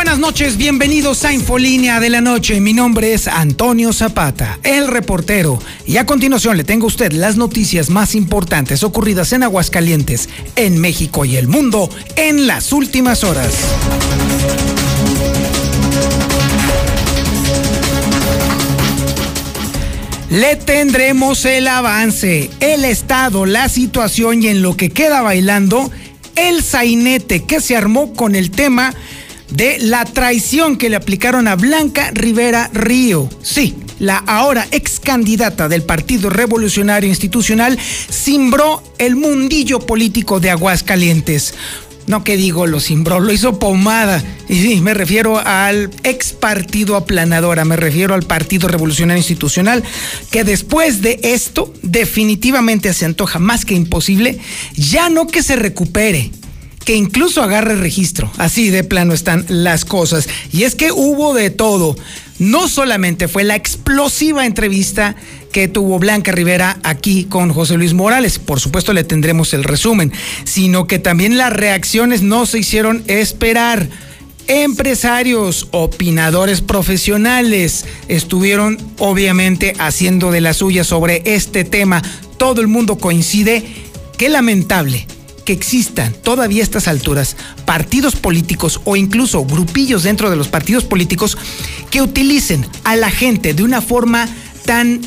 Buenas noches, bienvenidos a Infolínea de la Noche. Mi nombre es Antonio Zapata, el reportero. Y a continuación le tengo a usted las noticias más importantes ocurridas en Aguascalientes, en México y el mundo en las últimas horas. Le tendremos el avance, el estado, la situación y en lo que queda bailando, el sainete que se armó con el tema de la traición que le aplicaron a Blanca Rivera Río. Sí, la ahora ex candidata del Partido Revolucionario Institucional cimbró el mundillo político de Aguascalientes. No que digo, lo cimbró, lo hizo pomada. Y sí, me refiero al ex partido aplanadora, me refiero al Partido Revolucionario Institucional, que después de esto definitivamente se antoja más que imposible, ya no que se recupere, que incluso agarre registro. Así de plano están las cosas. Y es que hubo de todo. No solamente fue la explosiva entrevista que tuvo Blanca Rivera aquí con José Luis Morales, por supuesto le tendremos el resumen, sino que también las reacciones no se hicieron esperar. Empresarios, opinadores profesionales estuvieron obviamente haciendo de la suya sobre este tema. Todo el mundo coincide. Qué lamentable existan todavía a estas alturas partidos políticos o incluso grupillos dentro de los partidos políticos que utilicen a la gente de una forma tan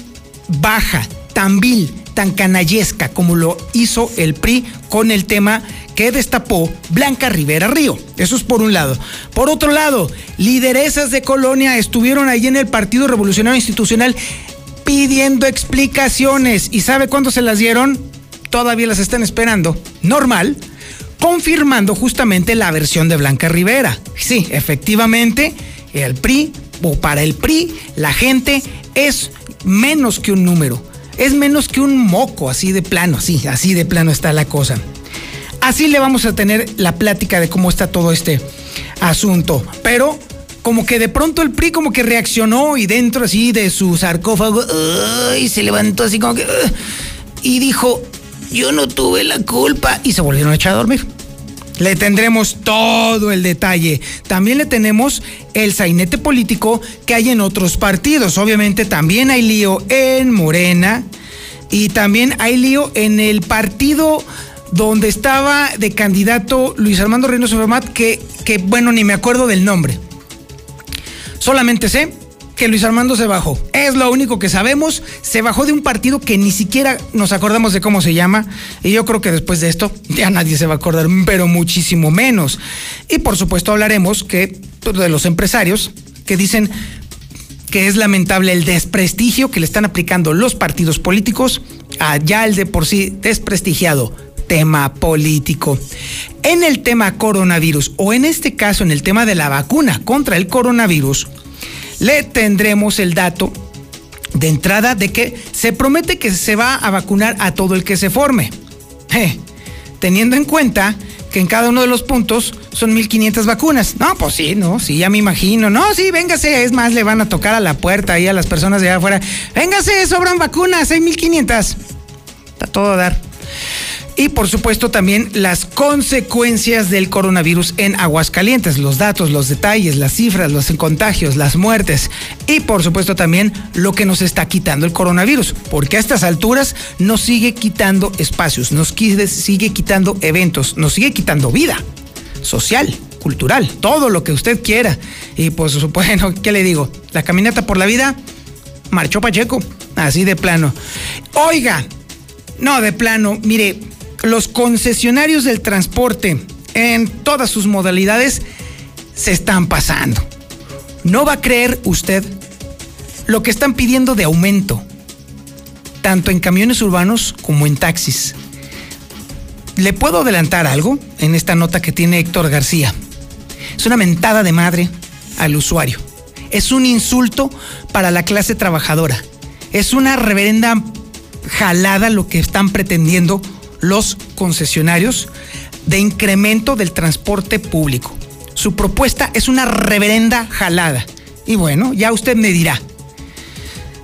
baja, tan vil, tan canallesca como lo hizo el PRI con el tema que destapó Blanca Rivera Río. Eso es por un lado. Por otro lado, lideresas de Colonia estuvieron ahí en el Partido Revolucionario Institucional pidiendo explicaciones. ¿Y sabe cuándo se las dieron? Todavía las están esperando, normal, confirmando justamente la versión de Blanca Rivera. Sí, efectivamente, el PRI, o para el PRI, la gente es menos que un número, es menos que un moco, así de plano, sí, así de plano está la cosa. Así le vamos a tener la plática de cómo está todo este asunto, pero como que de pronto el PRI como que reaccionó y dentro así de su sarcófago y se levantó así como que y dijo, yo no tuve la culpa. Y se volvieron a echar a dormir. Le tendremos todo el detalle. También le tenemos el sainete político que hay en otros partidos. Obviamente también hay lío en Morena y también hay lío en el partido donde estaba de candidato Luis Armando Reynoso Fermat, que, que bueno, ni me acuerdo del nombre. Solamente sé que Luis Armando se bajó. Es lo único que sabemos. Se bajó de un partido que ni siquiera nos acordamos de cómo se llama. Y yo creo que después de esto ya nadie se va a acordar, pero muchísimo menos. Y por supuesto hablaremos que pues, de los empresarios que dicen que es lamentable el desprestigio que le están aplicando los partidos políticos a ya el de por sí desprestigiado tema político. En el tema coronavirus, o en este caso en el tema de la vacuna contra el coronavirus, le tendremos el dato de entrada de que se promete que se va a vacunar a todo el que se forme. teniendo en cuenta que en cada uno de los puntos son 1500 vacunas. No, pues sí, no, sí, ya me imagino. No, sí, véngase, es más, le van a tocar a la puerta ahí a las personas de allá afuera. Véngase, sobran vacunas, hay 1500. Está todo a dar y por supuesto también las consecuencias del coronavirus en Aguascalientes, los datos, los detalles, las cifras, los contagios, las muertes y por supuesto también lo que nos está quitando el coronavirus, porque a estas alturas nos sigue quitando espacios, nos sigue quitando eventos, nos sigue quitando vida social, cultural, todo lo que usted quiera. Y pues bueno, ¿qué le digo? La caminata por la vida marchó Pacheco, así de plano. Oiga, no, de plano, mire, los concesionarios del transporte en todas sus modalidades se están pasando. No va a creer usted lo que están pidiendo de aumento, tanto en camiones urbanos como en taxis. ¿Le puedo adelantar algo en esta nota que tiene Héctor García? Es una mentada de madre al usuario. Es un insulto para la clase trabajadora. Es una reverenda jalada lo que están pretendiendo los concesionarios de incremento del transporte público. Su propuesta es una reverenda jalada. Y bueno, ya usted me dirá.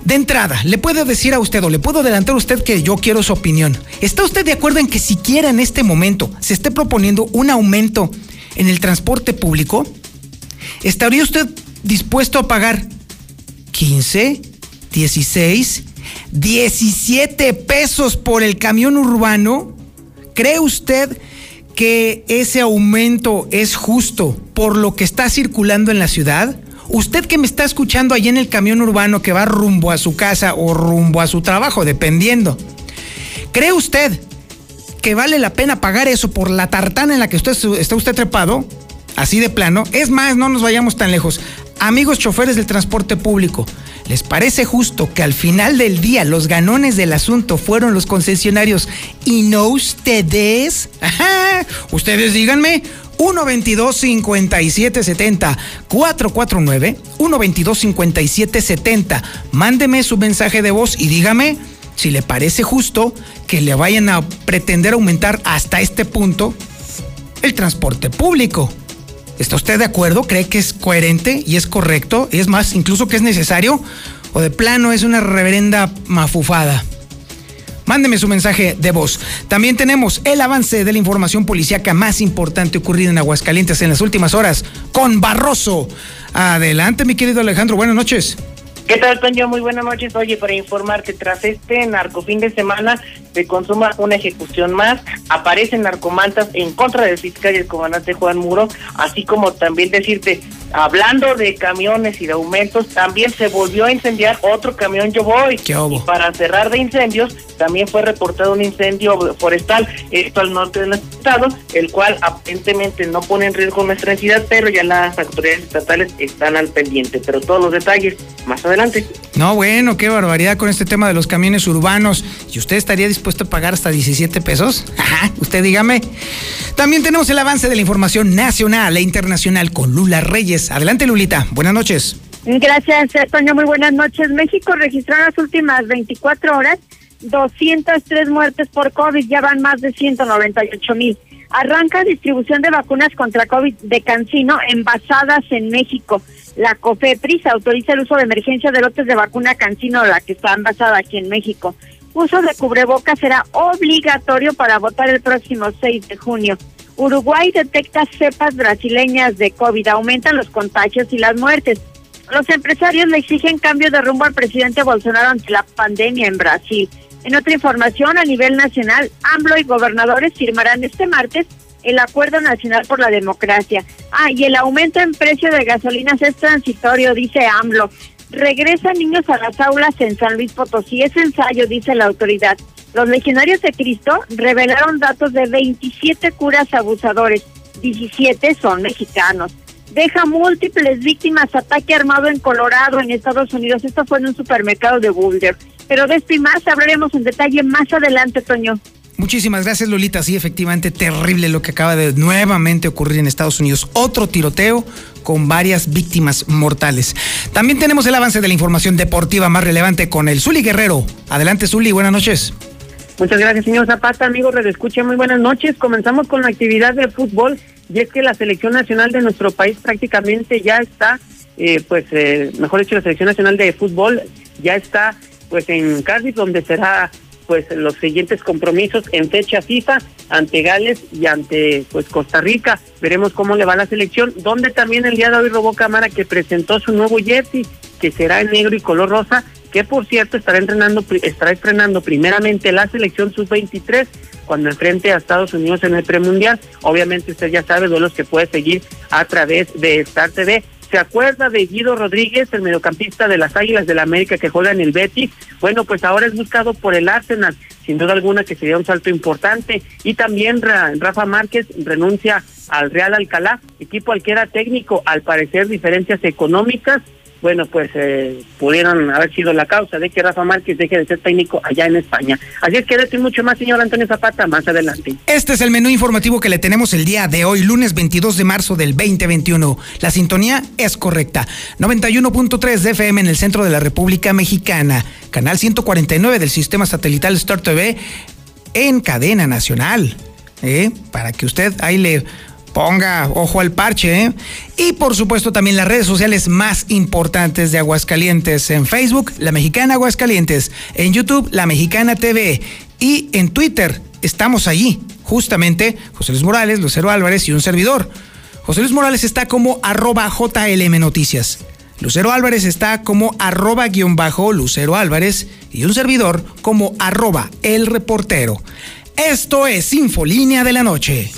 De entrada, le puedo decir a usted o le puedo adelantar a usted que yo quiero su opinión. ¿Está usted de acuerdo en que siquiera en este momento se esté proponiendo un aumento en el transporte público? ¿Estaría usted dispuesto a pagar 15, 16, 17 pesos por el camión urbano? ¿Cree usted que ese aumento es justo por lo que está circulando en la ciudad? Usted que me está escuchando ahí en el camión urbano que va rumbo a su casa o rumbo a su trabajo, dependiendo. ¿Cree usted que vale la pena pagar eso por la tartana en la que usted está usted trepado? Así de plano. Es más, no nos vayamos tan lejos. Amigos choferes del transporte público, ¿les parece justo que al final del día los ganones del asunto fueron los concesionarios y no ustedes? Ajá. Ustedes díganme. 122 5770 449 122 5770 Mándeme su mensaje de voz y dígame si le parece justo que le vayan a pretender aumentar hasta este punto el transporte público. ¿Está usted de acuerdo? ¿Cree que es coherente y es correcto? ¿Y es más, incluso que es necesario? ¿O de plano es una reverenda mafufada? Mándeme su mensaje de voz. También tenemos el avance de la información policíaca más importante ocurrida en Aguascalientes en las últimas horas con Barroso. Adelante, mi querido Alejandro. Buenas noches. ¿Qué tal, Toño? Muy buenas noches. Oye, para informarte, tras este narco fin de semana se consuma una ejecución más, aparecen narcomantas en contra del fiscal y el comandante Juan Muro, así como también decirte, hablando de camiones y de aumentos, también se volvió a incendiar otro camión Yo Voy. ¿Qué y para cerrar de incendios, también fue reportado un incendio forestal, esto al norte del estado, el cual aparentemente no pone en riesgo nuestra entidad, pero ya las autoridades estatales están al pendiente. Pero todos los detalles más adelante. No, bueno, qué barbaridad con este tema de los camiones urbanos. ¿Y usted estaría dispuesto a pagar hasta 17 pesos? Ajá, usted dígame. También tenemos el avance de la información nacional e internacional con Lula Reyes. Adelante, Lulita. Buenas noches. Gracias, Toño. Muy buenas noches. México registró en las últimas 24 horas 203 muertes por COVID, ya van más de 198 mil. Arranca distribución de vacunas contra COVID de Cancino envasadas en México. La COFEPRIS autoriza el uso de emergencia de lotes de vacuna Cancino, la que está envasada aquí en México. Uso de cubrebocas será obligatorio para votar el próximo 6 de junio. Uruguay detecta cepas brasileñas de COVID, aumentan los contagios y las muertes. Los empresarios le exigen cambio de rumbo al presidente Bolsonaro ante la pandemia en Brasil. En otra información, a nivel nacional, AMLO y gobernadores firmarán este martes el Acuerdo Nacional por la Democracia. Ah, y el aumento en precio de gasolinas es transitorio, dice AMLO. Regresan niños a las aulas en San Luis Potosí. Es ensayo, dice la autoridad. Los legionarios de Cristo revelaron datos de 27 curas abusadores. 17 son mexicanos. Deja múltiples víctimas ataque armado en Colorado, en Estados Unidos. Esto fue en un supermercado de Boulder. Pero de esto y más hablaremos en detalle más adelante, Toño. Muchísimas gracias, Lolita. Sí, efectivamente, terrible lo que acaba de nuevamente ocurrir en Estados Unidos. Otro tiroteo con varias víctimas mortales. También tenemos el avance de la información deportiva más relevante con el Zuli Guerrero. Adelante, Zuli, buenas noches. Muchas gracias, señor Zapata. Amigos, redescuchen, muy buenas noches. Comenzamos con la actividad de fútbol y es que la selección nacional de nuestro país prácticamente ya está, eh, pues, eh, mejor dicho, la selección nacional de fútbol ya está pues en Cardiff, donde será pues los siguientes compromisos en fecha FIFA ante Gales y ante pues Costa Rica. Veremos cómo le va la selección, donde también el día de hoy robó cámara que presentó su nuevo jersey, que será en negro y color rosa, que por cierto estará entrenando estará estrenando primeramente la selección sub-23 cuando enfrente a Estados Unidos en el premundial. Obviamente usted ya sabe los que puede seguir a través de Star TV. ¿Se acuerda de Guido Rodríguez, el mediocampista de las Águilas del la América que juega en el Betis? Bueno, pues ahora es buscado por el Arsenal, sin duda alguna que sería un salto importante. Y también Rafa Márquez renuncia al Real Alcalá, equipo al que era técnico, al parecer diferencias económicas bueno, pues eh, pudieron haber sido la causa de que Rafa Márquez deje de ser técnico allá en España. Así es que decir mucho más, señor Antonio Zapata, más adelante. Este es el menú informativo que le tenemos el día de hoy, lunes 22 de marzo del 2021. La sintonía es correcta. 91.3 de FM en el centro de la República Mexicana. Canal 149 del sistema satelital Star TV en cadena nacional. ¿eh? Para que usted ahí le ponga ojo al parche. ¿eh? Y por supuesto también las redes sociales más importantes de Aguascalientes. En Facebook, La Mexicana Aguascalientes. En YouTube, La Mexicana TV. Y en Twitter, estamos allí. Justamente José Luis Morales, Lucero Álvarez y un servidor. José Luis Morales está como arroba JLM Noticias. Lucero Álvarez está como arroba guion bajo Lucero Álvarez y un servidor como arroba el reportero. Esto es Infolínea de la Noche.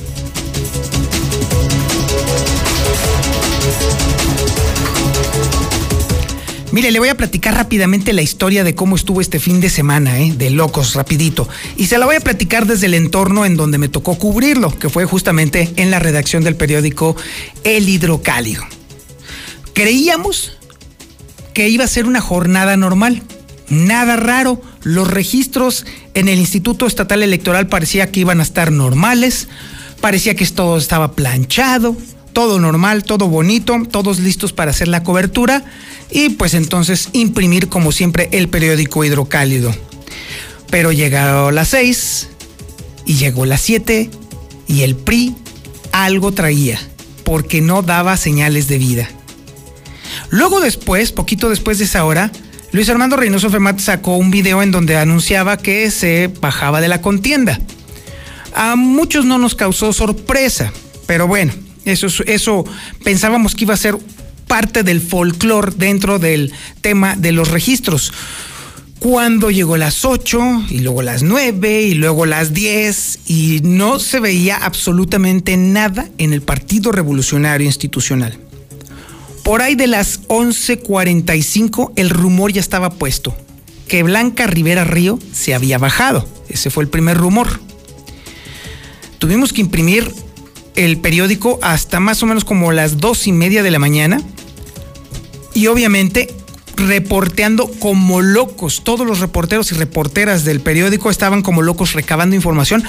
Mire, le voy a platicar rápidamente la historia de cómo estuvo este fin de semana, ¿eh? de locos, rapidito. Y se la voy a platicar desde el entorno en donde me tocó cubrirlo, que fue justamente en la redacción del periódico El Hidrocálido. Creíamos que iba a ser una jornada normal, nada raro. Los registros en el Instituto Estatal Electoral parecía que iban a estar normales, parecía que todo estaba planchado, todo normal, todo bonito, todos listos para hacer la cobertura y pues entonces imprimir como siempre el periódico hidrocálido. Pero llegaron las seis y llegó las siete y el PRI algo traía porque no daba señales de vida. Luego después, poquito después de esa hora, Luis Armando Reynoso Fermat sacó un video en donde anunciaba que se bajaba de la contienda. A muchos no nos causó sorpresa, pero bueno, eso, eso pensábamos que iba a ser parte del folclore dentro del tema de los registros. Cuando llegó las 8 y luego las 9 y luego las 10 y no se veía absolutamente nada en el Partido Revolucionario Institucional. Por ahí de las 11:45 el rumor ya estaba puesto, que Blanca Rivera Río se había bajado. Ese fue el primer rumor. Tuvimos que imprimir el periódico hasta más o menos como las dos y media de la mañana. Y obviamente reporteando como locos. Todos los reporteros y reporteras del periódico estaban como locos recabando información.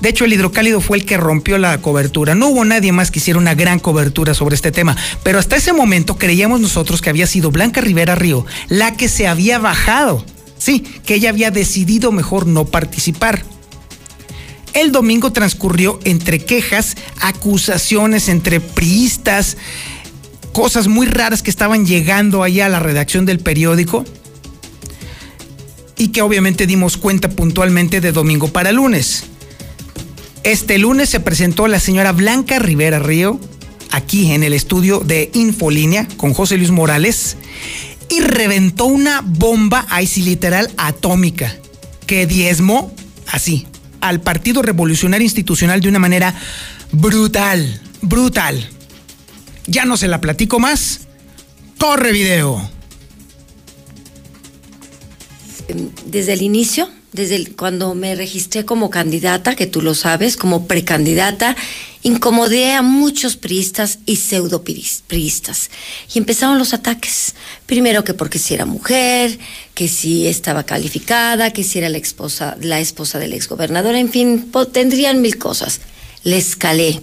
De hecho, el hidrocálido fue el que rompió la cobertura. No hubo nadie más que hiciera una gran cobertura sobre este tema. Pero hasta ese momento creíamos nosotros que había sido Blanca Rivera Río la que se había bajado. Sí, que ella había decidido mejor no participar. El domingo transcurrió entre quejas, acusaciones entre priistas, cosas muy raras que estaban llegando allá a la redacción del periódico y que obviamente dimos cuenta puntualmente de domingo para lunes. Este lunes se presentó la señora Blanca Rivera Río aquí en el estudio de Infolínea con José Luis Morales y reventó una bomba, ahí sí literal, atómica, que diezmó así, al Partido Revolucionario Institucional de una manera brutal, brutal. Ya no se la platico más. Corre video. Desde el inicio, desde cuando me registré como candidata, que tú lo sabes, como precandidata, incomodé a muchos priistas y pseudo priistas. Y empezaron los ataques. Primero que porque si era mujer, que si estaba calificada, que si era la esposa, la esposa del exgobernador, en fin, tendrían mil cosas. Le escalé.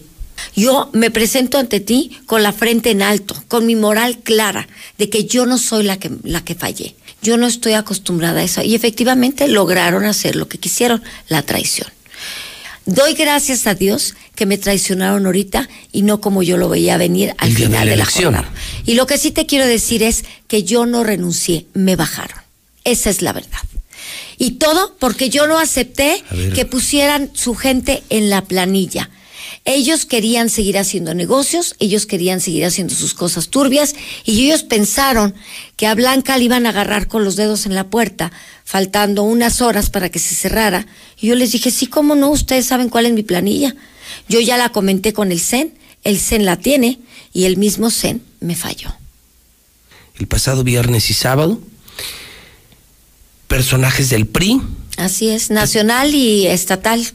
Yo me presento ante ti con la frente en alto, con mi moral clara de que yo no soy la que, la que fallé. Yo no estoy acostumbrada a eso. Y efectivamente lograron hacer lo que quisieron, la traición. Doy gracias a Dios que me traicionaron ahorita y no como yo lo veía venir al final de la, jornada. Y lo que sí te quiero decir es que yo no renuncié, me bajaron. Esa es la verdad. Y todo porque yo no acepté que pusieran su gente en la planilla. Ellos querían seguir haciendo negocios, ellos querían seguir haciendo sus cosas turbias y ellos pensaron que a Blanca le iban a agarrar con los dedos en la puerta, faltando unas horas para que se cerrara. Y yo les dije, sí, cómo no, ustedes saben cuál es mi planilla. Yo ya la comenté con el CEN, el CEN la tiene y el mismo CEN me falló. El pasado viernes y sábado, personajes del PRI. Así es, nacional y estatal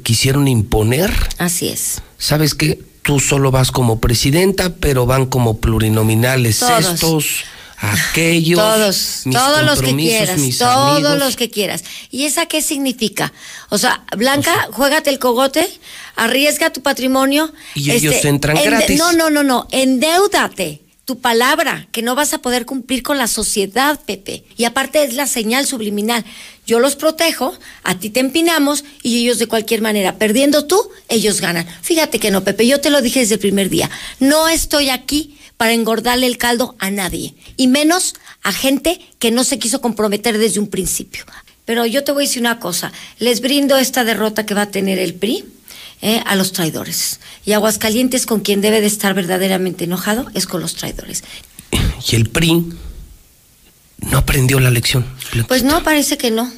te quisieron imponer. Así es. ¿Sabes qué? Tú solo vas como presidenta, pero van como plurinominales estos, aquellos. Todos, todos los que quieras, todos los que quieras. ¿Y esa qué significa? O sea, Blanca, juégate el cogote, arriesga tu patrimonio. Y ellos este, entran gratis. No, no, no, no, endeudate tu palabra, que no vas a poder cumplir con la sociedad, Pepe. Y aparte es la señal subliminal. Yo los protejo, a ti te empinamos y ellos de cualquier manera, perdiendo tú, ellos ganan. Fíjate que no, Pepe, yo te lo dije desde el primer día. No estoy aquí para engordarle el caldo a nadie, y menos a gente que no se quiso comprometer desde un principio. Pero yo te voy a decir una cosa, les brindo esta derrota que va a tener el PRI eh, a los traidores. Y Aguascalientes con quien debe de estar verdaderamente enojado es con los traidores. ¿Y el PRI no aprendió la lección? Pues no, parece que no.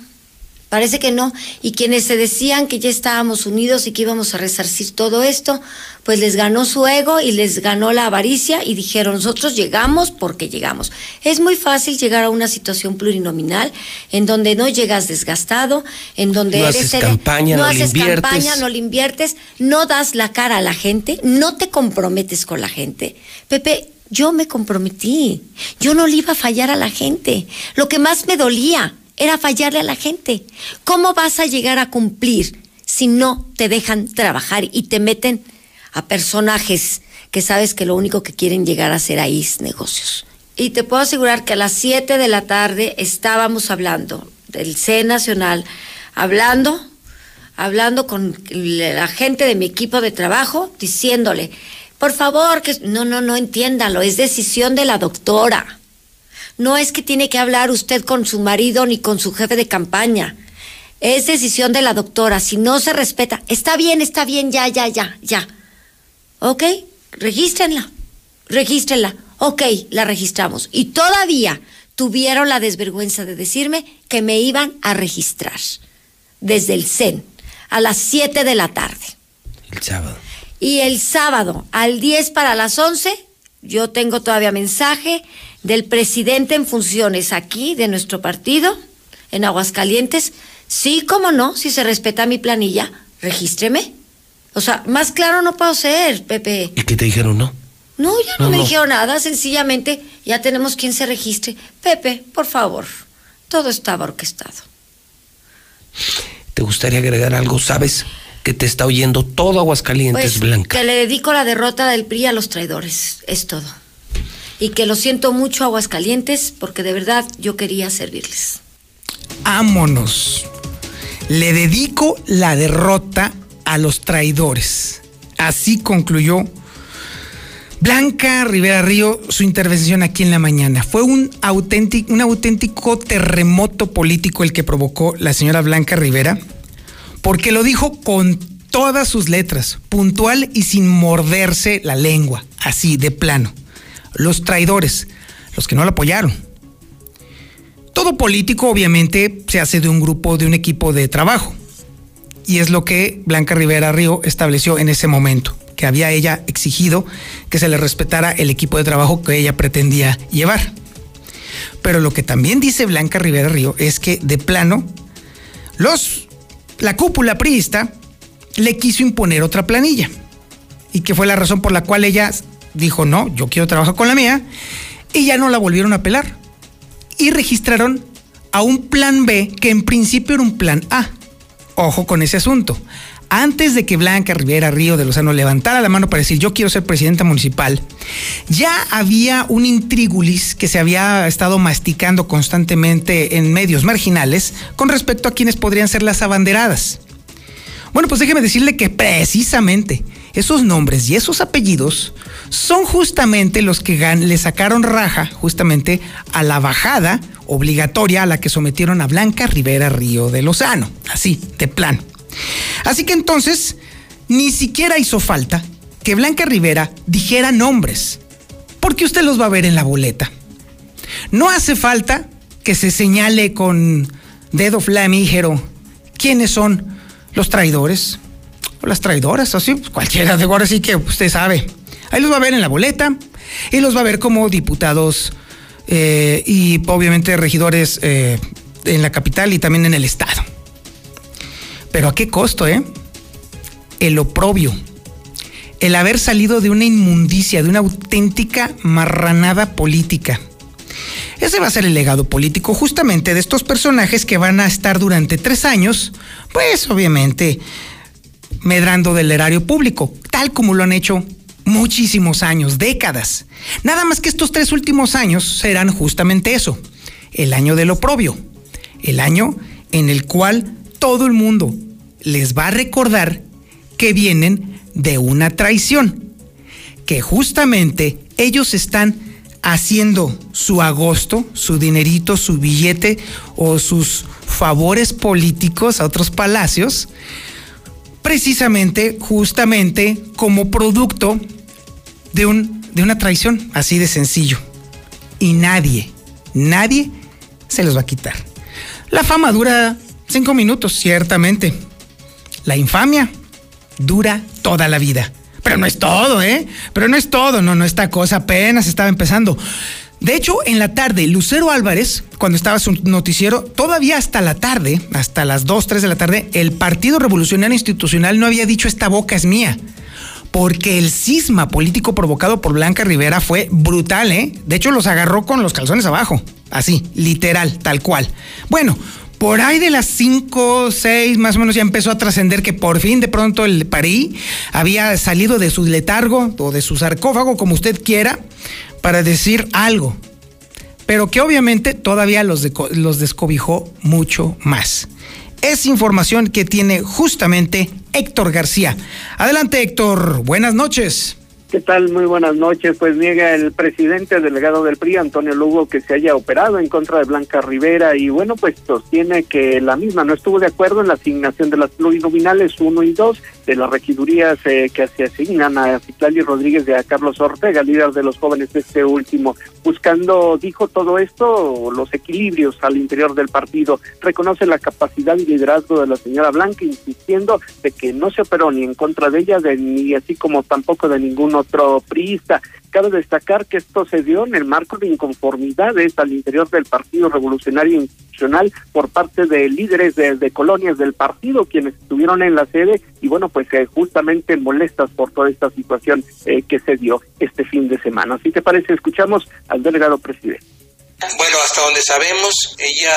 Parece que no. Y quienes se decían que ya estábamos unidos y que íbamos a resarcir todo esto, pues les ganó su ego y les ganó la avaricia y dijeron, nosotros llegamos porque llegamos. Es muy fácil llegar a una situación plurinominal en donde no llegas desgastado, en donde no eres haces campaña, no, haces inviertes. campaña, no le inviertes, no das la cara a la gente, no te comprometes con la gente. Pepe, yo me comprometí. Yo no le iba a fallar a la gente. Lo que más me dolía era fallarle a la gente. ¿Cómo vas a llegar a cumplir si no te dejan trabajar y te meten a personajes que sabes que lo único que quieren llegar a hacer ahí es negocios? Y te puedo asegurar que a las 7 de la tarde estábamos hablando del C Nacional, hablando, hablando con la gente de mi equipo de trabajo, diciéndole, por favor, que no, no, no entiéndalo, es decisión de la doctora. No es que tiene que hablar usted con su marido ni con su jefe de campaña. Es decisión de la doctora. Si no se respeta, está bien, está bien, ya, ya, ya, ya. ¿Ok? Regístrenla. Regístrenla. Ok, la registramos. Y todavía tuvieron la desvergüenza de decirme que me iban a registrar desde el CEN a las 7 de la tarde. El sábado. Y el sábado al 10 para las 11, yo tengo todavía mensaje del presidente en funciones aquí de nuestro partido, en Aguascalientes, sí, cómo no, si se respeta mi planilla, regístreme. O sea, más claro no puedo ser, Pepe. ¿Y qué te dijeron, no? No, ya no, me dijeron nada, sencillamente ya tenemos quien se registre. Pepe, por favor, todo estaba orquestado. ¿Te gustaría agregar algo? ¿Sabes que te está oyendo todo Aguascalientes, pues, Blanca? Que le dedico la derrota del PRI a los traidores, es todo y que lo siento mucho Aguascalientes porque de verdad yo quería servirles. Ámonos. Le dedico la derrota a los traidores. Así concluyó Blanca Rivera Río su intervención aquí en la mañana. Fue un auténtico, un auténtico terremoto político el que provocó la señora Blanca Rivera, porque lo dijo con todas sus letras, puntual y sin morderse la lengua, así de plano los traidores, los que no lo apoyaron. Todo político obviamente se hace de un grupo, de un equipo de trabajo. Y es lo que Blanca Rivera Río estableció en ese momento, que había ella exigido que se le respetara el equipo de trabajo que ella pretendía llevar. Pero lo que también dice Blanca Rivera Río es que de plano los la cúpula priista le quiso imponer otra planilla y que fue la razón por la cual ella dijo, no, yo quiero trabajar con la mía, y ya no la volvieron a apelar. Y registraron a un plan B que en principio era un plan A. Ojo con ese asunto. Antes de que Blanca Rivera Río de Lozano levantara la mano para decir yo quiero ser presidenta municipal, ya había un intrigulis que se había estado masticando constantemente en medios marginales con respecto a quienes podrían ser las abanderadas. Bueno, pues déjeme decirle que precisamente esos nombres y esos apellidos son justamente los que le sacaron raja justamente a la bajada obligatoria a la que sometieron a Blanca Rivera Río de Lozano, así, de plano. Así que entonces, ni siquiera hizo falta que Blanca Rivera dijera nombres, porque usted los va a ver en la boleta. No hace falta que se señale con dedo flamígero quiénes son los traidores o las traidoras, así, pues, cualquiera de ahora sí que usted sabe. Ahí los va a ver en la boleta y los va a ver como diputados eh, y obviamente regidores eh, en la capital y también en el estado. Pero a qué costo, ¿eh? El oprobio, el haber salido de una inmundicia, de una auténtica marranada política. Ese va a ser el legado político justamente de estos personajes que van a estar durante tres años, pues obviamente medrando del erario público, tal como lo han hecho muchísimos años, décadas. Nada más que estos tres últimos años serán justamente eso, el año del oprobio, el año en el cual todo el mundo les va a recordar que vienen de una traición, que justamente ellos están haciendo su agosto, su dinerito, su billete o sus favores políticos a otros palacios, precisamente, justamente como producto de, un, de una traición, así de sencillo. Y nadie, nadie se los va a quitar. La fama dura cinco minutos, ciertamente. La infamia dura toda la vida. Pero no es todo, ¿eh? Pero no es todo, no, no, esta cosa apenas estaba empezando. De hecho, en la tarde, Lucero Álvarez, cuando estaba su noticiero, todavía hasta la tarde, hasta las 2, 3 de la tarde, el Partido Revolucionario Institucional no había dicho esta boca es mía. Porque el cisma político provocado por Blanca Rivera fue brutal, ¿eh? De hecho, los agarró con los calzones abajo. Así, literal, tal cual. Bueno, por ahí de las 5, 6 más o menos ya empezó a trascender que por fin de pronto el París había salido de su letargo o de su sarcófago, como usted quiera, para decir algo. Pero que obviamente todavía los, los descobijó mucho más. Es información que tiene justamente Héctor García. Adelante Héctor, buenas noches. ¿Qué tal? Muy buenas noches. Pues niega el presidente delegado del PRI, Antonio Lugo, que se haya operado en contra de Blanca Rivera y bueno, pues sostiene que la misma no estuvo de acuerdo en la asignación de las plurinominales 1 y 2 de las regidurías eh, que se asignan a Citlali Rodríguez y a Carlos Ortega, líder de los jóvenes de este último, buscando, dijo todo esto, los equilibrios al interior del partido. Reconoce la capacidad y liderazgo de la señora Blanca, insistiendo de que no se operó ni en contra de ella, de, ni así como tampoco de ninguno otro priista. Cabe destacar que esto se dio en el marco de inconformidades al interior del Partido Revolucionario Institucional por parte de líderes de, colonias del partido, quienes estuvieron en la sede y bueno, pues eh, justamente molestas por toda esta situación eh, que se dio este fin de semana. Si te parece, escuchamos al delegado presidente. Bueno, hasta donde sabemos, ella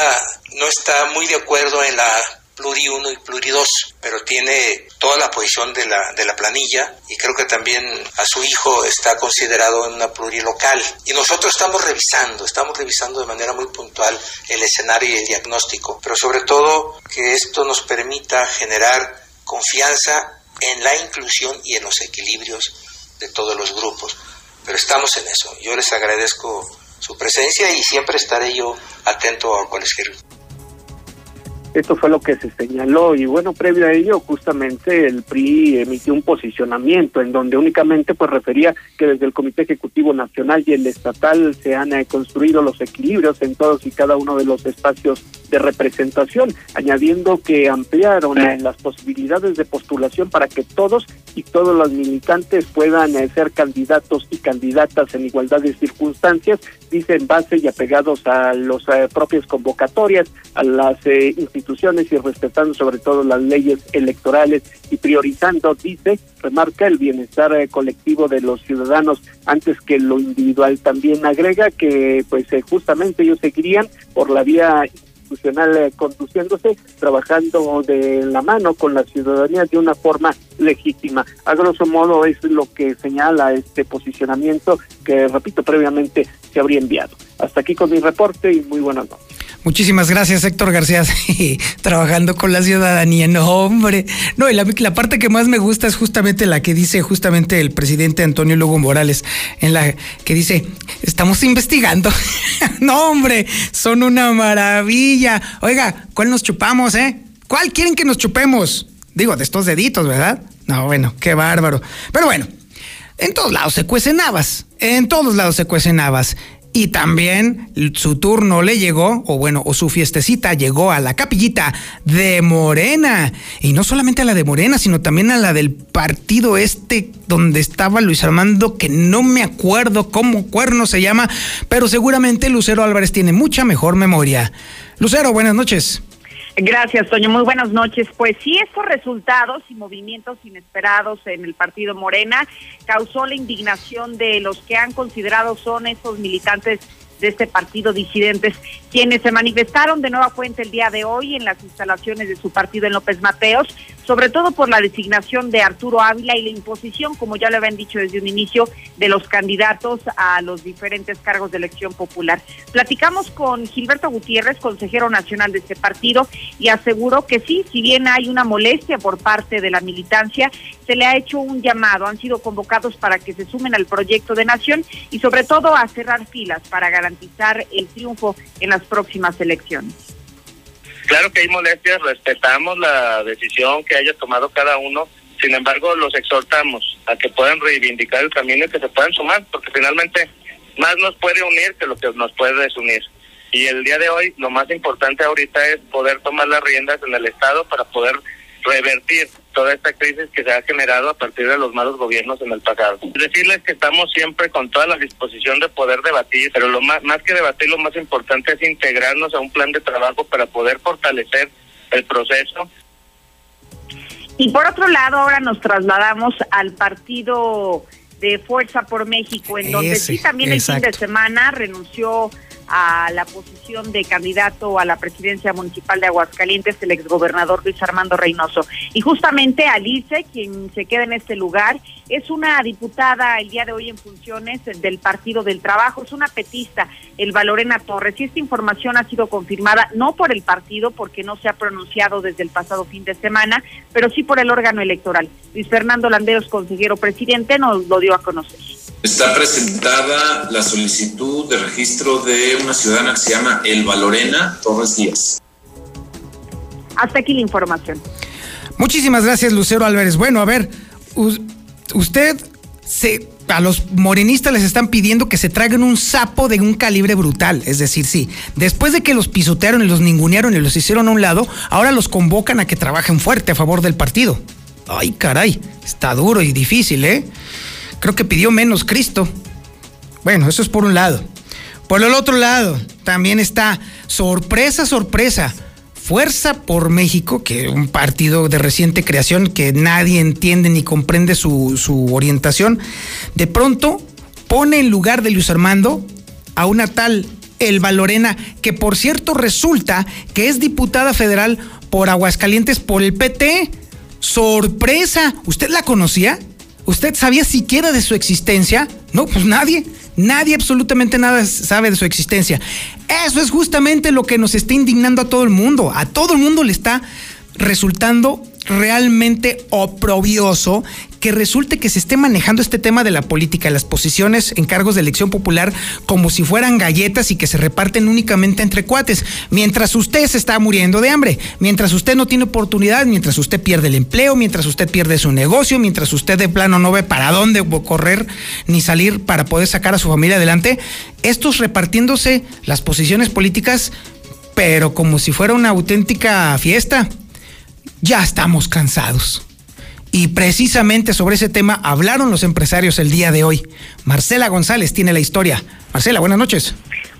no está muy de acuerdo en la Pluri 1 y Pluri 2, pero tiene toda la posición de la, de la planilla y creo que también a su hijo está considerado en una plurilocal. Y nosotros estamos revisando, estamos revisando de manera muy puntual el escenario y el diagnóstico, pero sobre todo que esto nos permita generar confianza en la inclusión y en los equilibrios de todos los grupos. Pero estamos en eso. Yo les agradezco su presencia y siempre estaré yo atento a cualquier esto fue lo que se señaló. Y bueno, previo a ello justamente el PRI emitió un posicionamiento en donde únicamente pues refería que desde el Comité Ejecutivo Nacional y el estatal se han eh, construido los equilibrios en todos y cada uno de los espacios de representación, añadiendo que ampliaron eh, las posibilidades de postulación para que todos y todos los militantes puedan eh, ser candidatos y candidatas en igualdad de circunstancias, dice en base y apegados a las propias convocatorias, a las instituciones instituciones y respetando sobre todo las leyes electorales y priorizando, dice, remarca el bienestar eh, colectivo de los ciudadanos antes que lo individual. También agrega que pues eh, justamente ellos seguirían por la vía institucional eh, conduciéndose, trabajando de la mano con la ciudadanía de una forma legítima. A grosso modo es lo que señala este posicionamiento que, repito, previamente se habría enviado. Hasta aquí con mi reporte y muy buenas noches. Muchísimas gracias, Héctor García, trabajando con la ciudadanía. No, hombre. No, y la, la, parte que más me gusta es justamente la que dice justamente el presidente Antonio Lugo Morales, en la que dice, estamos investigando. no, hombre, son una maravilla. Oiga, ¿cuál nos chupamos, eh? ¿Cuál quieren que nos chupemos? Digo, de estos deditos, ¿verdad? No, bueno, qué bárbaro. Pero bueno, en todos lados se cuecen habas. En todos lados se cuecen habas y también su turno le llegó, o bueno, o su fiestecita llegó a la capillita de Morena. Y no solamente a la de Morena, sino también a la del partido este donde estaba Luis Armando, que no me acuerdo cómo cuerno se llama, pero seguramente Lucero Álvarez tiene mucha mejor memoria. Lucero, buenas noches. Gracias, Toño. Muy buenas noches. Pues sí, estos resultados y movimientos inesperados en el partido Morena causó la indignación de los que han considerado son esos militantes de este partido disidentes quienes se manifestaron de nueva cuenta el día de hoy en las instalaciones de su partido en López Mateos, sobre todo por la designación de Arturo Ávila y la imposición, como ya le habían dicho desde un inicio, de los candidatos a los diferentes cargos de elección popular. Platicamos con Gilberto Gutiérrez, consejero nacional de este partido, y aseguró que sí, si bien hay una molestia por parte de la militancia, se le ha hecho un llamado, han sido convocados para que se sumen al proyecto de nación y sobre todo a cerrar filas para garantizar el triunfo en las próximas elecciones. Claro que hay molestias, respetamos la decisión que haya tomado cada uno, sin embargo los exhortamos a que puedan reivindicar el camino y que se puedan sumar, porque finalmente más nos puede unir que lo que nos puede desunir. Y el día de hoy lo más importante ahorita es poder tomar las riendas en el Estado para poder revertir toda esta crisis que se ha generado a partir de los malos gobiernos en el pasado. Decirles que estamos siempre con toda la disposición de poder debatir, pero lo más, más que debatir, lo más importante es integrarnos a un plan de trabajo para poder fortalecer el proceso. Y por otro lado, ahora nos trasladamos al partido de Fuerza por México, en donde sí también el fin de semana renunció a la posición de candidato a la presidencia municipal de Aguascalientes, el exgobernador Luis Armando Reynoso. Y justamente Alice, quien se queda en este lugar, es una diputada el día de hoy en funciones del Partido del Trabajo, es una petista, el Valorena Torres. Y esta información ha sido confirmada no por el partido, porque no se ha pronunciado desde el pasado fin de semana, pero sí por el órgano electoral. Luis Fernando Landeros, consejero presidente, nos lo dio a conocer. Está presentada la solicitud de registro de una ciudadana que se llama Elba Lorena Torres Díaz. Hasta aquí la información. Muchísimas gracias, Lucero Álvarez. Bueno, a ver, usted se a los morenistas les están pidiendo que se traigan un sapo de un calibre brutal. Es decir, sí, después de que los pisotearon y los ningunearon y los hicieron a un lado, ahora los convocan a que trabajen fuerte a favor del partido. Ay, caray, está duro y difícil, ¿eh? Creo que pidió menos Cristo. Bueno, eso es por un lado. Por el otro lado, también está, sorpresa, sorpresa, Fuerza por México, que es un partido de reciente creación que nadie entiende ni comprende su, su orientación, de pronto pone en lugar de Luis Armando a una tal Elba Lorena, que por cierto resulta que es diputada federal por Aguascalientes por el PT. Sorpresa, ¿usted la conocía? ¿Usted sabía siquiera de su existencia? No, pues nadie. Nadie absolutamente nada sabe de su existencia. Eso es justamente lo que nos está indignando a todo el mundo. A todo el mundo le está resultando realmente oprobioso que resulte que se esté manejando este tema de la política, las posiciones en cargos de elección popular como si fueran galletas y que se reparten únicamente entre cuates, mientras usted se está muriendo de hambre, mientras usted no tiene oportunidad, mientras usted pierde el empleo, mientras usted pierde su negocio, mientras usted de plano no ve para dónde correr ni salir para poder sacar a su familia adelante, estos repartiéndose las posiciones políticas, pero como si fuera una auténtica fiesta. Ya estamos cansados. Y precisamente sobre ese tema hablaron los empresarios el día de hoy. Marcela González tiene la historia. Marcela, buenas noches.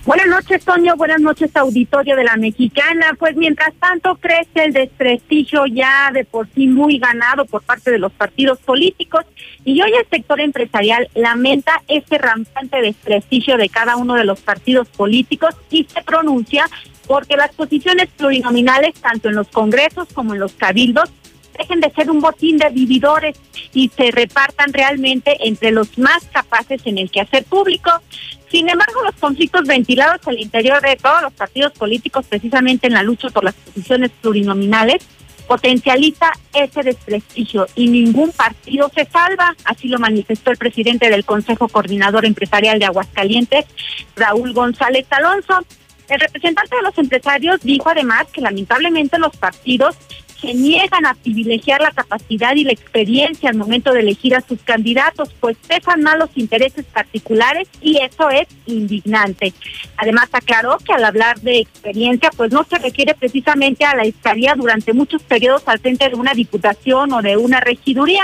Buenas noches, Toño. Buenas noches, auditorio de la Mexicana. Pues mientras tanto crece el desprestigio ya de por sí muy ganado por parte de los partidos políticos y hoy el sector empresarial lamenta ese rampante desprestigio de cada uno de los partidos políticos y se pronuncia porque las posiciones plurinominales, tanto en los congresos como en los cabildos, dejen de ser un botín de vividores y se repartan realmente entre los más capaces en el quehacer público. Sin embargo, los conflictos ventilados al interior de todos los partidos políticos, precisamente en la lucha por las posiciones plurinominales, potencializa ese desprestigio y ningún partido se salva, así lo manifestó el presidente del Consejo Coordinador Empresarial de Aguascalientes, Raúl González Alonso. El representante de los empresarios dijo además que lamentablemente los partidos se niegan a privilegiar la capacidad y la experiencia al momento de elegir a sus candidatos, pues pesan más los intereses particulares y eso es indignante. Además, aclaró que al hablar de experiencia, pues no se refiere precisamente a la estadía durante muchos periodos al frente de una diputación o de una regiduría,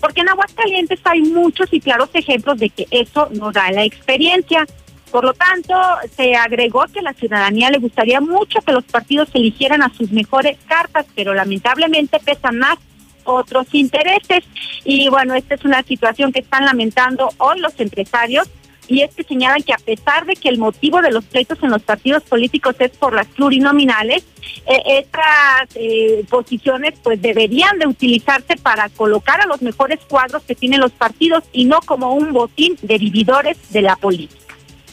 porque en Aguascalientes hay muchos y claros ejemplos de que eso no da la experiencia. Por lo tanto, se agregó que a la ciudadanía le gustaría mucho que los partidos eligieran a sus mejores cartas, pero lamentablemente pesan más otros intereses. Y bueno, esta es una situación que están lamentando hoy los empresarios y es que señalan que a pesar de que el motivo de los pleitos en los partidos políticos es por las plurinominales, eh, estas eh, posiciones pues deberían de utilizarse para colocar a los mejores cuadros que tienen los partidos y no como un botín de dividores de la política.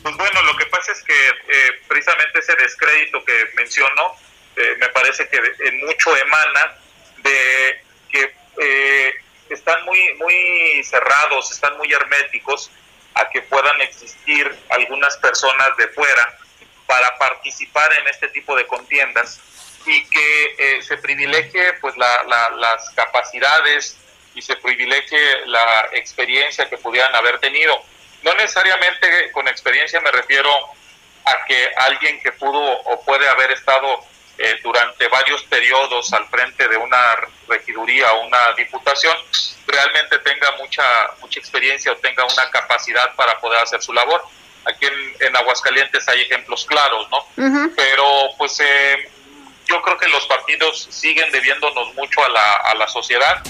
Pues bueno, lo que pasa es que eh, precisamente ese descrédito que menciono me parece que en mucho emana de que están muy muy cerrados, están muy herméticos a que puedan existir algunas personas de fuera para participar en este tipo de contiendas y que eh, se privilegie pues las capacidades y se privilegie la experiencia que pudieran haber tenido. No necesariamente con experiencia me refiero a que alguien que pudo o puede haber estado eh, durante varios periodos al frente de una regiduría o una diputación realmente tenga mucha mucha experiencia o tenga una capacidad para poder hacer su labor. Aquí en, Aguascalientes hay ejemplos claros, ¿no? Pero pues eh, yo creo que los partidos siguen debiéndonos mucho a la, a la sociedad.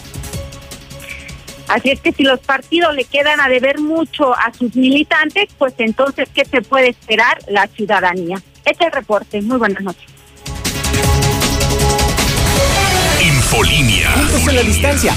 Así es que si los partidos le quedan a deber mucho a sus militantes, pues entonces, ¿qué se puede esperar la ciudadanía? Este es el reporte. Muy buenas noches. Infolinia. Puntos en la distancia.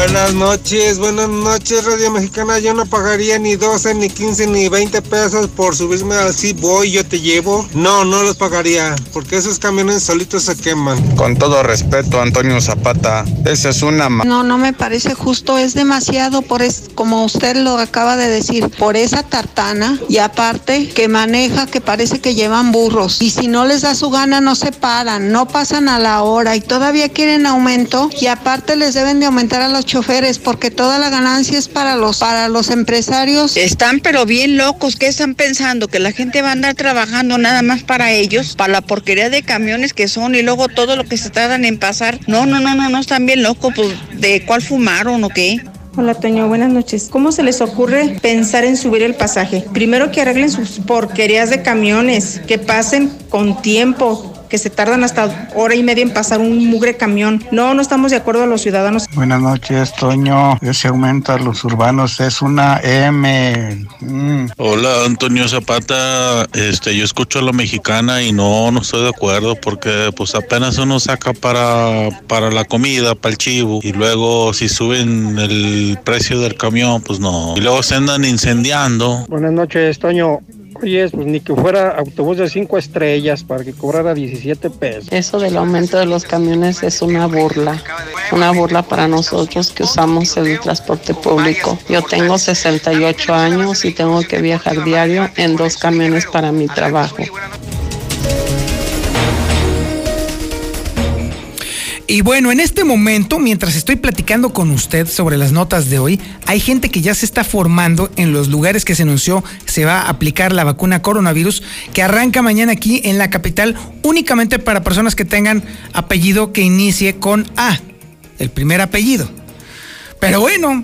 Buenas noches, buenas noches Radio Mexicana. Yo no pagaría ni 12, ni 15, ni 20 pesos por subirme al sí voy, yo te llevo. No, no los pagaría, porque esos camiones solitos se queman. Con todo respeto, Antonio Zapata, esa es una... No, no me parece justo, es demasiado por es, como usted lo acaba de decir, por esa tartana y aparte que maneja que parece que llevan burros y si no les da su gana no se paran, no pasan a la hora y todavía quieren aumento y aparte les deben de aumentar a los choferes porque toda la ganancia es para los para los empresarios. Están pero bien locos, ¿qué están pensando? Que la gente va a andar trabajando nada más para ellos, para la porquería de camiones que son y luego todo lo que se tardan en pasar. No, no, no, no, no están bien locos, pues de cuál fumaron o qué. Hola Toño, buenas noches. ¿Cómo se les ocurre pensar en subir el pasaje? Primero que arreglen sus porquerías de camiones, que pasen con tiempo, que se tardan hasta hora y media en pasar un mugre camión. No, no estamos de acuerdo a los ciudadanos. Buenas noches, Toño. Ese aumento a los urbanos es una M. Mm. Hola, Antonio Zapata. Este, yo escucho a la mexicana y no, no estoy de acuerdo porque pues apenas uno saca para, para la comida, para el chivo y luego si suben el precio del camión, pues no. Y luego se andan incendiando. Buenas noches, Toño. Oye, pues ni que fuera autobús de cinco estrellas para que cobrara 17 pesos. Eso del aumento de los camiones es una burla, una burla para nosotros que usamos el transporte público. Yo tengo 68 años y tengo que viajar diario en dos camiones para mi trabajo. Y bueno, en este momento, mientras estoy platicando con usted sobre las notas de hoy, hay gente que ya se está formando en los lugares que se anunció se va a aplicar la vacuna coronavirus, que arranca mañana aquí en la capital únicamente para personas que tengan apellido que inicie con A, el primer apellido. Pero bueno,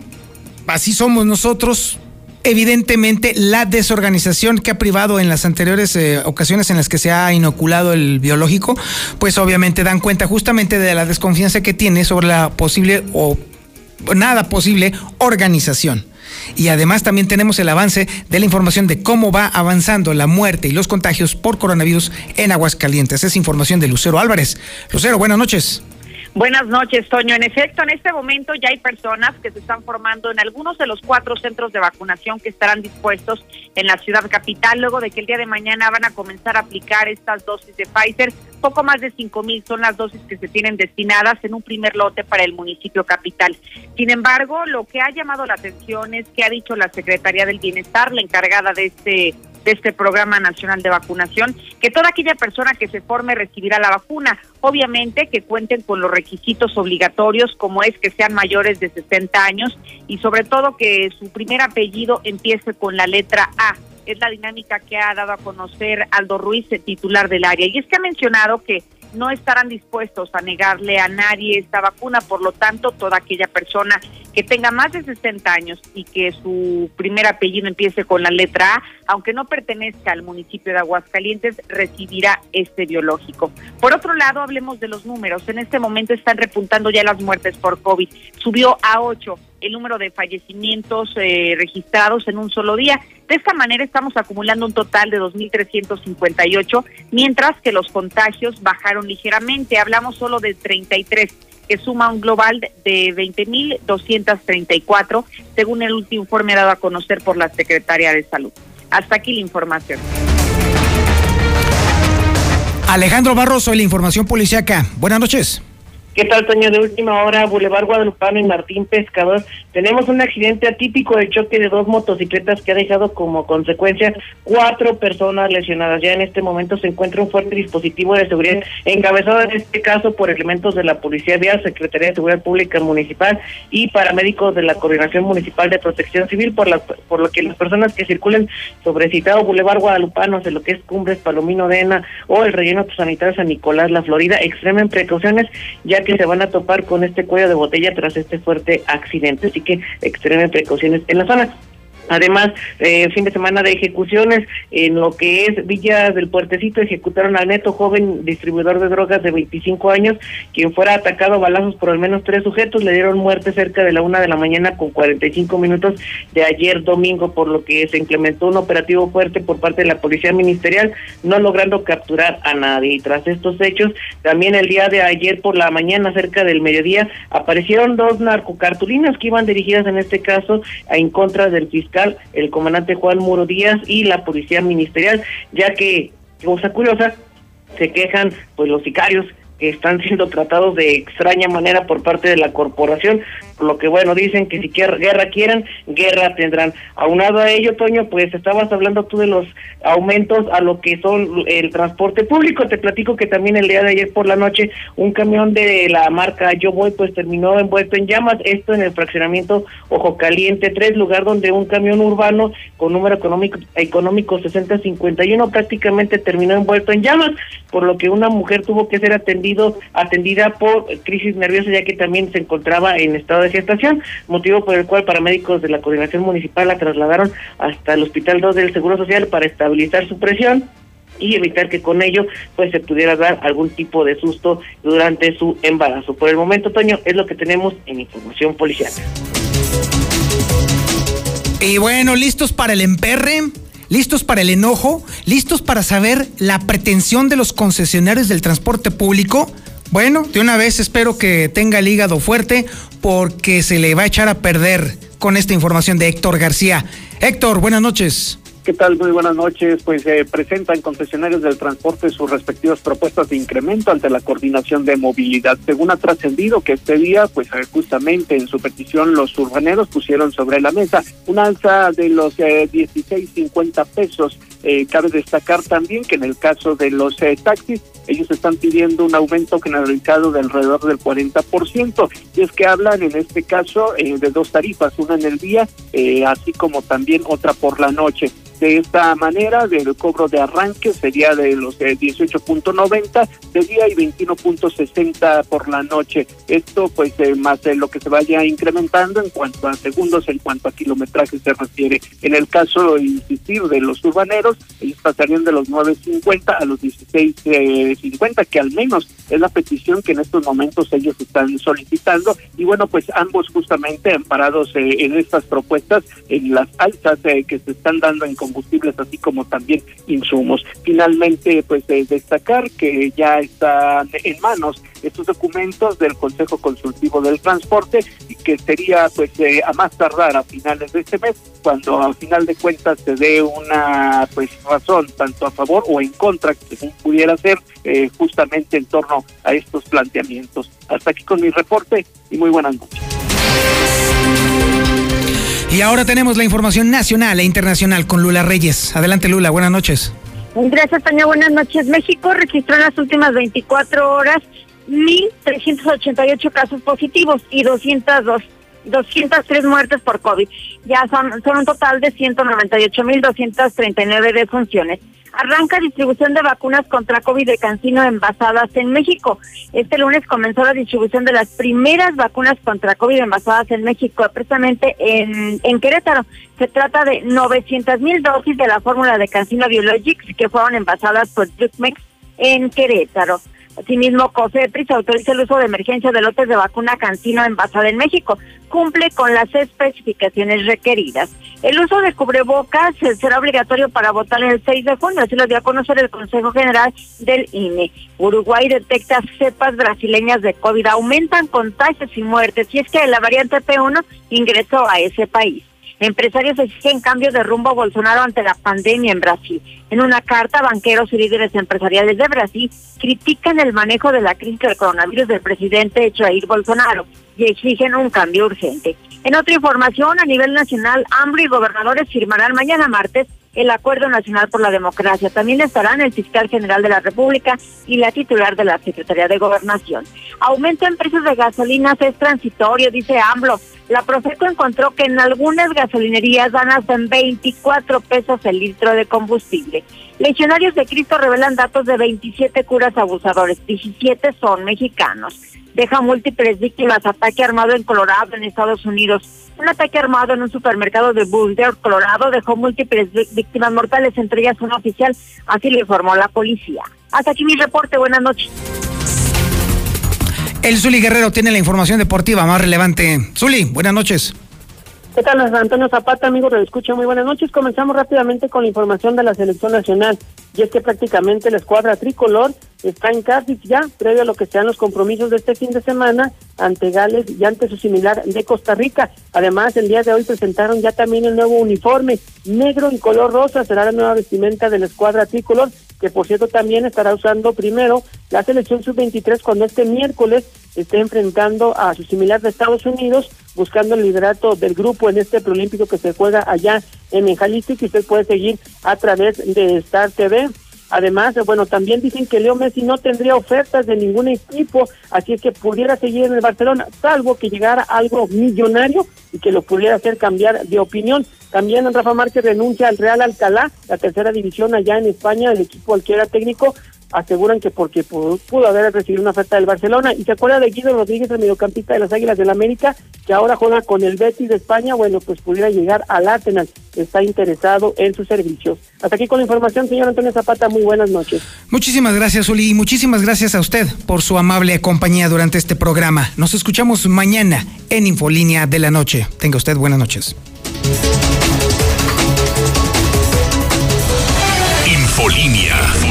así somos nosotros evidentemente la desorganización que ha privado en las anteriores eh, ocasiones en las que se ha inoculado el biológico, pues obviamente dan cuenta justamente de la desconfianza que tiene sobre la posible o nada posible organización. Y además también tenemos el avance de la información de cómo va avanzando la muerte y los contagios por coronavirus en Aguascalientes. Es información de Lucero Álvarez. Lucero, buenas noches. Buenas noches, Toño. En efecto, en este momento ya hay personas que se están formando en algunos de los cuatro centros de vacunación que estarán dispuestos en la ciudad capital, luego de que el día de mañana van a comenzar a aplicar estas dosis de Pfizer. Poco más de cinco mil son las dosis que se tienen destinadas en un primer lote para el municipio capital. Sin embargo, lo que ha llamado la atención es que ha dicho la Secretaría del Bienestar, la encargada de este de este programa nacional de vacunación, que toda aquella persona que se forme recibirá la vacuna. Obviamente que cuenten con los requisitos obligatorios, como es que sean mayores de 60 años y sobre todo que su primer apellido empiece con la letra A es la dinámica que ha dado a conocer Aldo Ruiz, titular del área. Y es que ha mencionado que no estarán dispuestos a negarle a nadie esta vacuna, por lo tanto, toda aquella persona que tenga más de 60 años y que su primer apellido empiece con la letra A, aunque no pertenezca al municipio de Aguascalientes, recibirá este biológico. Por otro lado, hablemos de los números. En este momento están repuntando ya las muertes por COVID. Subió a 8 el número de fallecimientos eh, registrados en un solo día. De esta manera estamos acumulando un total de 2.358, mientras que los contagios bajaron ligeramente. Hablamos solo de 33 que suma un global de 20.234, según el último informe dado a conocer por la Secretaría de Salud. Hasta aquí la información. Alejandro Barroso, la información policiaca. Buenas noches. ¿Qué tal, Toño? De última hora, Boulevard Guadalupano y Martín Pescador. Tenemos un accidente atípico de choque de dos motocicletas que ha dejado como consecuencia cuatro personas lesionadas. Ya en este momento se encuentra un fuerte dispositivo de seguridad encabezado en este caso por elementos de la Policía Vial, Secretaría de Seguridad Pública Municipal y paramédicos de la Coordinación Municipal de Protección Civil, por, la, por lo que las personas que circulen sobre citado Boulevard Guadalupano, de lo que es Cumbres, Palomino Dena o el relleno sanitario San Nicolás, La Florida, extremen precauciones ya que se van a topar con este cuello de botella tras este fuerte accidente. Que extremen precauciones en la zona. Además, eh, fin de semana de ejecuciones en lo que es Villa del Puertecito, ejecutaron al neto joven distribuidor de drogas de 25 años, quien fuera atacado a balazos por al menos tres sujetos, le dieron muerte cerca de la una de la mañana con 45 minutos de ayer domingo, por lo que se implementó un operativo fuerte por parte de la Policía Ministerial, no logrando capturar a nadie. Y tras estos hechos, también el día de ayer por la mañana, cerca del mediodía, aparecieron dos narcocartulinas que iban dirigidas en este caso en contra del fiscal el comandante Juan Muro Díaz y la policía ministerial, ya que, cosa curiosa, se quejan pues los sicarios que están siendo tratados de extraña manera por parte de la corporación, por lo que bueno, dicen que si guerra quieren, guerra tendrán. Aunado a ello, Toño, pues estabas hablando tú de los aumentos a lo que son el transporte público, te platico que también el día de ayer por la noche un camión de la marca Yo Voy pues terminó envuelto en llamas, esto en el fraccionamiento Ojo Caliente 3, lugar donde un camión urbano con número económico económico 6051 prácticamente terminó envuelto en llamas, por lo que una mujer tuvo que ser atendida atendida por crisis nerviosa ya que también se encontraba en estado de gestación, motivo por el cual paramédicos de la coordinación municipal la trasladaron hasta el Hospital 2 del Seguro Social para estabilizar su presión y evitar que con ello pues se pudiera dar algún tipo de susto durante su embarazo. Por el momento, Toño, es lo que tenemos en información policial. Y bueno, listos para el emperre listos para el enojo, listos para saber la pretensión de los concesionarios del transporte público. Bueno, de una vez espero que tenga el hígado fuerte porque se le va a echar a perder con esta información de Héctor García. Héctor, buenas noches. ¿Qué tal? Muy buenas noches. Pues eh, presentan concesionarios del transporte sus respectivas propuestas de incremento ante la coordinación de movilidad. Según ha trascendido que este día, pues eh, justamente en su petición los urbaneros pusieron sobre la mesa una alza de los eh, 16.50 pesos. Eh, cabe destacar también que en el caso de los taxis, ellos están pidiendo un aumento generalizado de alrededor del 40%. Y es que hablan en este caso de dos tarifas, una en el día, así como también otra por la noche. De esta manera, del cobro de arranque sería de los 18.90 eh, de día y 21.60 por la noche. Esto, pues, eh, más de lo que se vaya incrementando en cuanto a segundos, en cuanto a kilometraje se refiere. En el caso, insistir, de los urbaneros, ellos pasarían de los 9.50 a los 16.50, que al menos es la petición que en estos momentos ellos están solicitando. Y bueno, pues ambos justamente amparados eh, en estas propuestas, en las altas que se están dando en combustibles, así como también insumos. Finalmente, pues destacar que ya están en manos estos documentos del Consejo Consultivo del Transporte y que sería pues eh, a más tardar a finales de este mes cuando al final de cuentas se dé una pues razón tanto a favor o en contra que pudiera ser eh, justamente en torno a estos planteamientos. Hasta aquí con mi reporte y muy buenas noches. Y ahora tenemos la información nacional e internacional con Lula Reyes. Adelante Lula, buenas noches. Gracias, Tania. Buenas noches. México registró en las últimas 24 horas 1.388 casos positivos y 202 203 muertes por COVID. Ya son, son un total de 198.239 defunciones. Arranca distribución de vacunas contra COVID de Cancino envasadas en México. Este lunes comenzó la distribución de las primeras vacunas contra COVID envasadas en México, precisamente en, en Querétaro. Se trata de 900 mil dosis de la fórmula de Cancino Biologics que fueron envasadas por Drugmex en Querétaro. Asimismo, COFEPRIS autoriza el uso de emergencia de lotes de vacuna Cancino envasada en México. Cumple con las especificaciones requeridas. El uso de cubrebocas será obligatorio para votar el 6 de junio, así lo dio a conocer el Consejo General del INE. Uruguay detecta cepas brasileñas de COVID, aumentan contagios y muertes, y es que la variante P1 ingresó a ese país. Empresarios exigen cambio de rumbo Bolsonaro ante la pandemia en Brasil. En una carta, banqueros y líderes empresariales de Brasil critican el manejo de la crisis del coronavirus del presidente Jair Bolsonaro y exigen un cambio urgente. En otra información, a nivel nacional, AMBRO y gobernadores firmarán mañana martes el Acuerdo Nacional por la Democracia. También estarán el fiscal general de la República y la titular de la Secretaría de Gobernación. Aumento en precios de gasolinas es transitorio, dice AMLO. La Profeco encontró que en algunas gasolinerías dan hasta en 24 pesos el litro de combustible. Legionarios de Cristo revelan datos de 27 curas abusadores, 17 son mexicanos. Deja múltiples víctimas ataque armado en Colorado, en Estados Unidos. Un ataque armado en un supermercado de Boulder, Colorado, dejó múltiples víctimas mortales, entre ellas un oficial, así lo informó la policía. Hasta aquí mi reporte, buenas noches. El Zuli Guerrero tiene la información deportiva más relevante. Zuli, buenas noches. ¿Qué tal, Antonio Zapata, amigo de escucha? Muy buenas noches. Comenzamos rápidamente con la información de la selección nacional. Y es que prácticamente la escuadra tricolor está en Cardiff ya, previo a lo que sean los compromisos de este fin de semana ante Gales y ante su similar de Costa Rica. Además, el día de hoy presentaron ya también el nuevo uniforme negro y color rosa. Será la nueva vestimenta de la escuadra tricolor que por cierto también estará usando primero la selección sub-23 cuando este miércoles esté enfrentando a su similar de Estados Unidos, buscando el liderato del grupo en este preolímpico que se juega allá en Jalisco que usted puede seguir a través de Star TV. Además, bueno, también dicen que Leo Messi no tendría ofertas de ningún equipo, así es que pudiera seguir en el Barcelona, salvo que llegara algo millonario y que lo pudiera hacer cambiar de opinión. También Rafa Márquez renuncia al Real Alcalá, la tercera división allá en España, el equipo al que era técnico, aseguran que porque pudo, haber recibido una oferta del Barcelona. Y se acuerda de Guido Rodríguez, el mediocampista de las Águilas del la América, que ahora juega con el Betis de España. Bueno, pues pudiera llegar al Arsenal. Está interesado en sus servicios. Hasta aquí con la información, señor Antonio Zapata. Muy buenas noches. Muchísimas gracias, Uli. Y muchísimas gracias a usted por su amable compañía durante este programa. Nos escuchamos mañana en Infolínea de la Noche. Tenga usted buenas noches. Infolínea. Infolínea.